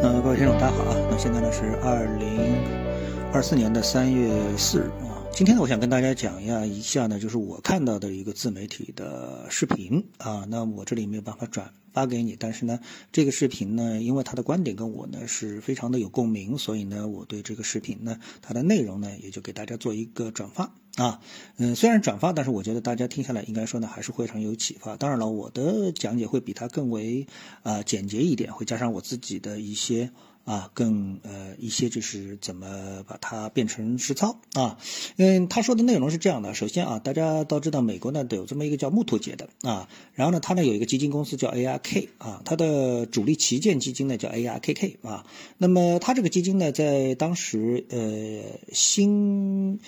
呃，各位听众，大家好啊！那现在呢是二零二四年的三月四日。今天呢，我想跟大家讲一下一下呢，就是我看到的一个自媒体的视频啊。那我这里没有办法转发给你，但是呢，这个视频呢，因为他的观点跟我呢是非常的有共鸣，所以呢，我对这个视频呢，它的内容呢，也就给大家做一个转发啊。嗯，虽然转发，但是我觉得大家听下来应该说呢，还是非常有启发。当然了，我的讲解会比他更为啊简洁一点，会加上我自己的一些。啊，更呃一些就是怎么把它变成实操啊？嗯，他说的内容是这样的。首先啊，大家都知道美国呢有这么一个叫木头节的啊，然后呢，他呢有一个基金公司叫 ARK 啊，它的主力旗舰基金呢叫 ARKK 啊。那么它这个基金呢，在当时呃新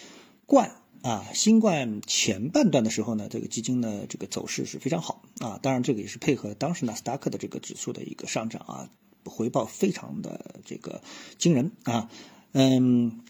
冠啊新冠前半段的时候呢，这个基金呢这个走势是非常好啊。当然，这个也是配合当时纳斯达克的这个指数的一个上涨啊。回报非常的这个惊人啊，嗯，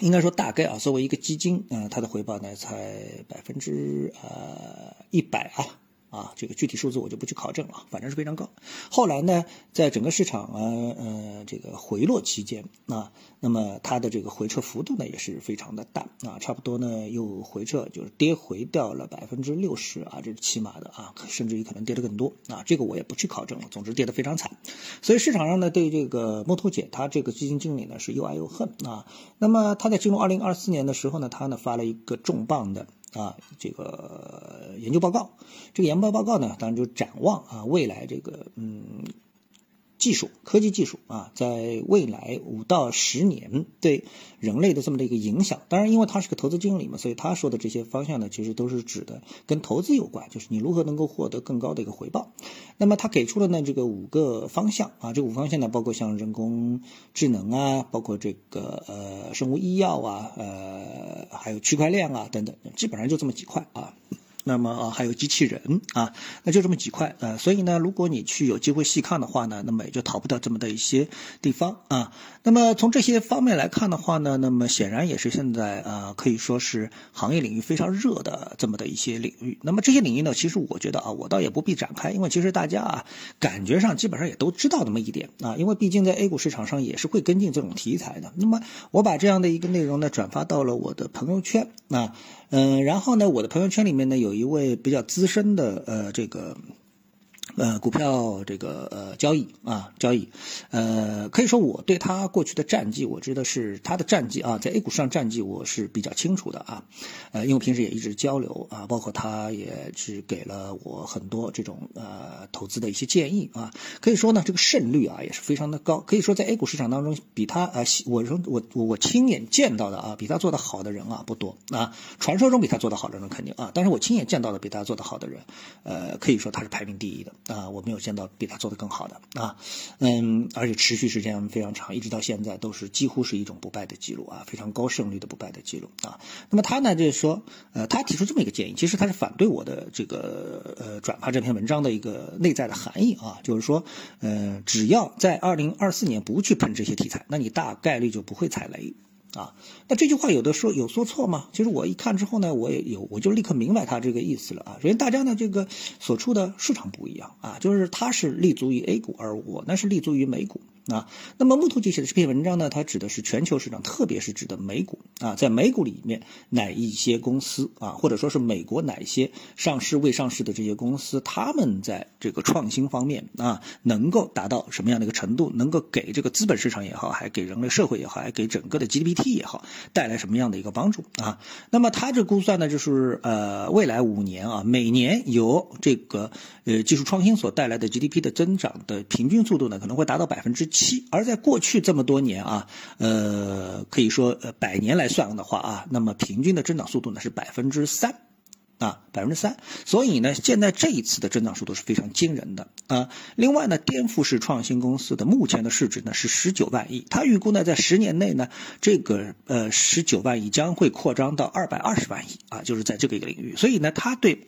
应该说大概啊，作为一个基金啊，它的回报呢才百分之呃一百啊。啊，这个具体数字我就不去考证了，反正是非常高。后来呢，在整个市场啊，呃，这个回落期间啊，那么它的这个回撤幅度呢也是非常的大啊，差不多呢又回撤就是跌回掉了百分之六十啊，这是起码的啊，甚至于可能跌得更多啊，这个我也不去考证了。总之跌得非常惨，所以市场上呢对这个木头姐她这个基金经理呢是又爱又恨啊。那么她在进入二零二四年的时候呢，她呢发了一个重磅的。啊，这个研究报告，这个研究报告呢，当然就展望啊，未来这个嗯。技术、科技技术啊，在未来五到十年对人类的这么的一个影响，当然，因为他是个投资经理嘛，所以他说的这些方向呢，其实都是指的跟投资有关，就是你如何能够获得更高的一个回报。那么他给出了呢这个五个方向啊，这五方向呢，包括像人工智能啊，包括这个呃生物医药啊，呃还有区块链啊等等，基本上就这么几块啊。那么啊，还有机器人啊，那就这么几块呃，所以呢，如果你去有机会细看的话呢，那么也就逃不掉这么的一些地方啊。那么从这些方面来看的话呢，那么显然也是现在呃可以说是行业领域非常热的这么的一些领域。那么这些领域呢，其实我觉得啊，我倒也不必展开，因为其实大家啊感觉上基本上也都知道那么一点啊，因为毕竟在 A 股市场上也是会跟进这种题材的。那么我把这样的一个内容呢转发到了我的朋友圈啊。嗯，然后呢，我的朋友圈里面呢，有一位比较资深的呃，这个。呃，股票这个呃交易啊交易，呃，可以说我对他过去的战绩，我知道是他的战绩啊，在 A 股上战绩我是比较清楚的啊，呃，因为平时也一直交流啊，包括他也是给了我很多这种呃投资的一些建议啊，可以说呢，这个胜率啊也是非常的高，可以说在 A 股市场当中，比他呃，我我我我亲眼见到的啊，比他做的好的人啊不多啊，传说中比他做的好的人肯定啊，但是我亲眼见到的比他做的好的人，呃，可以说他是排名第一的。啊，我没有见到比他做的更好的啊，嗯，而且持续时间非常长，一直到现在都是几乎是一种不败的记录啊，非常高胜率的不败的记录啊。那么他呢，就是说，呃，他提出这么一个建议，其实他是反对我的这个呃转发这篇文章的一个内在的含义啊，就是说，呃，只要在二零二四年不去碰这些题材，那你大概率就不会踩雷。啊，那这句话有的说有说错吗？其实我一看之后呢，我也有我就立刻明白他这个意思了啊。首先，大家呢这个所处的市场不一样啊，就是他是立足于 A 股，而我呢是立足于美股。啊，那么木头姐写的这篇文章呢，它指的是全球市场，特别是指的美股啊，在美股里面哪一些公司啊，或者说是美国哪些上市未上市的这些公司，他们在这个创新方面啊，能够达到什么样的一个程度，能够给这个资本市场也好，还给人类社会也好，还给整个的 GDP 也好，带来什么样的一个帮助啊？那么它这估算呢，就是呃，未来五年啊，每年由这个呃技术创新所带来的 GDP 的增长的平均速度呢，可能会达到百分之。七，而在过去这么多年啊，呃，可以说呃百年来算的话啊，那么平均的增长速度呢是百分之三，啊，百分之三。所以呢，现在这一次的增长速度是非常惊人的啊。另外呢，颠覆式创新公司的目前的市值呢是十九万亿，他预估呢在十年内呢，这个呃十九万亿将会扩张到二百二十万亿啊，就是在这个一个领域。所以呢，他对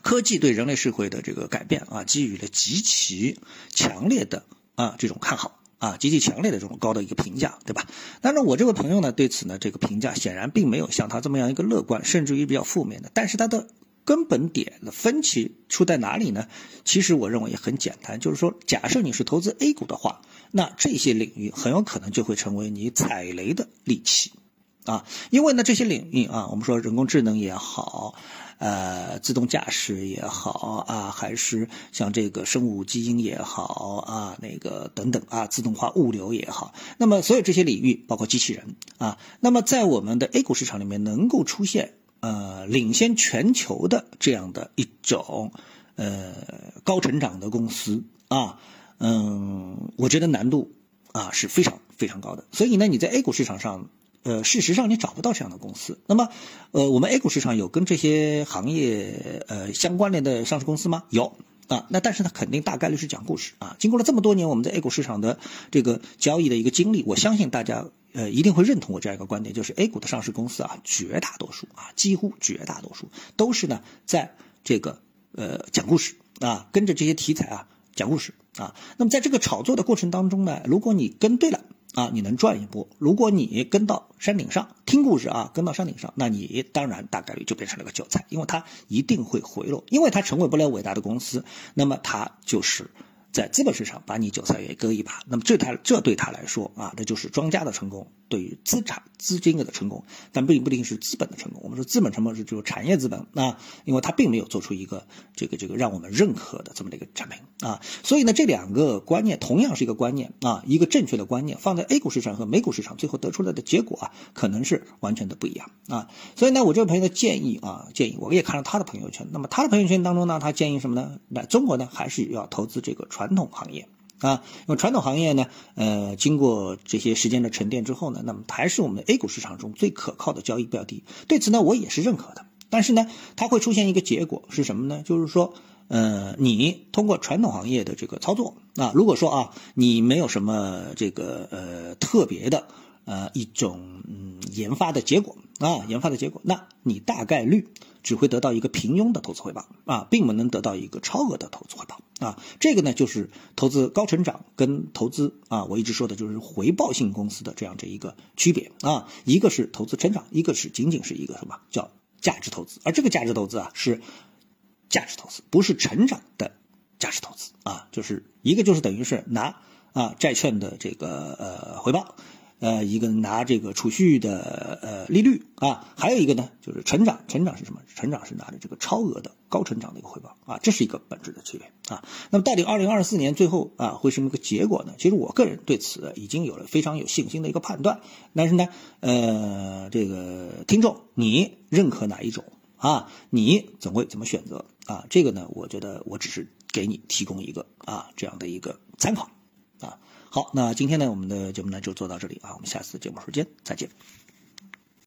科技对人类社会的这个改变啊，给予了极其强烈的。啊，这种看好啊，极其强烈的这种高的一个评价，对吧？但是我这位朋友呢，对此呢，这个评价显然并没有像他这么样一个乐观，甚至于比较负面的。但是他的根本点的分歧出在哪里呢？其实我认为也很简单，就是说，假设你是投资 A 股的话，那这些领域很有可能就会成为你踩雷的利器，啊，因为呢这些领域啊，我们说人工智能也好，呃，自动驾驶也好啊，还是像这个生物基因也好啊，那个等等啊，自动化物流也好，那么所有这些领域，包括机器人啊，那么在我们的 A 股市场里面能够出现。呃，领先全球的这样的一种呃高成长的公司啊，嗯，我觉得难度啊是非常非常高的。所以呢，你在 A 股市场上，呃，事实上你找不到这样的公司。那么，呃，我们 A 股市场有跟这些行业呃相关联的上市公司吗？有。啊，那但是呢，肯定大概率是讲故事啊。经过了这么多年我们在 A 股市场的这个交易的一个经历，我相信大家呃一定会认同我这样一个观点，就是 A 股的上市公司啊，绝大多数啊，几乎绝大多数都是呢在这个呃讲故事啊，跟着这些题材啊讲故事啊。那么在这个炒作的过程当中呢，如果你跟对了。啊，你能赚一波。如果你跟到山顶上听故事啊，跟到山顶上，那你当然大概率就变成了个韭菜，因为它一定会回落，因为它成为不了伟大的公司，那么它就是。在资本市场把你韭菜也割一把，那么这他这对他来说啊，这就是庄家的成功，对于资产资金的成功，但并不一定是资本的成功。我们说资本成功是就是产业资本啊，因为它并没有做出一个这个这个让我们认可的这么的一个产品啊，所以呢，这两个观念同样是一个观念啊，一个正确的观念放在 A 股市场和美股市场，最后得出来的结果啊，可能是完全的不一样啊。所以呢，我这位朋友的建议啊，建议我也看了他的朋友圈，那么他的朋友圈当中呢，他建议什么呢？那中国呢，还是要投资这个。传统行业啊，因为传统行业呢，呃，经过这些时间的沉淀之后呢，那么还是我们 A 股市场中最可靠的交易标的。对此呢，我也是认可的。但是呢，它会出现一个结果是什么呢？就是说，呃，你通过传统行业的这个操作啊，如果说啊，你没有什么这个呃特别的呃一种嗯研发的结果啊，研发的结果，那你大概率。只会得到一个平庸的投资回报啊，并不能得到一个超额的投资回报啊。这个呢，就是投资高成长跟投资啊，我一直说的就是回报性公司的这样这一个区别啊。一个是投资成长，一个是仅仅是一个什么叫价值投资，而这个价值投资啊是价值投资，不是成长的价值投资啊。就是一个就是等于是拿啊债券的这个呃回报。呃，一个拿这个储蓄的呃利率啊，还有一个呢就是成长，成长是什么？成长是拿着这个超额的高成长的一个回报啊，这是一个本质的区别啊。那么到底二零二四年最后啊会什么个结果呢？其实我个人对此已经有了非常有信心的一个判断。但是呢，呃，这个听众你认可哪一种啊？你总会怎么选择啊？这个呢，我觉得我只是给你提供一个啊这样的一个参考啊。好，那今天呢，我们的节目呢就做到这里啊，我们下次节目时间再见。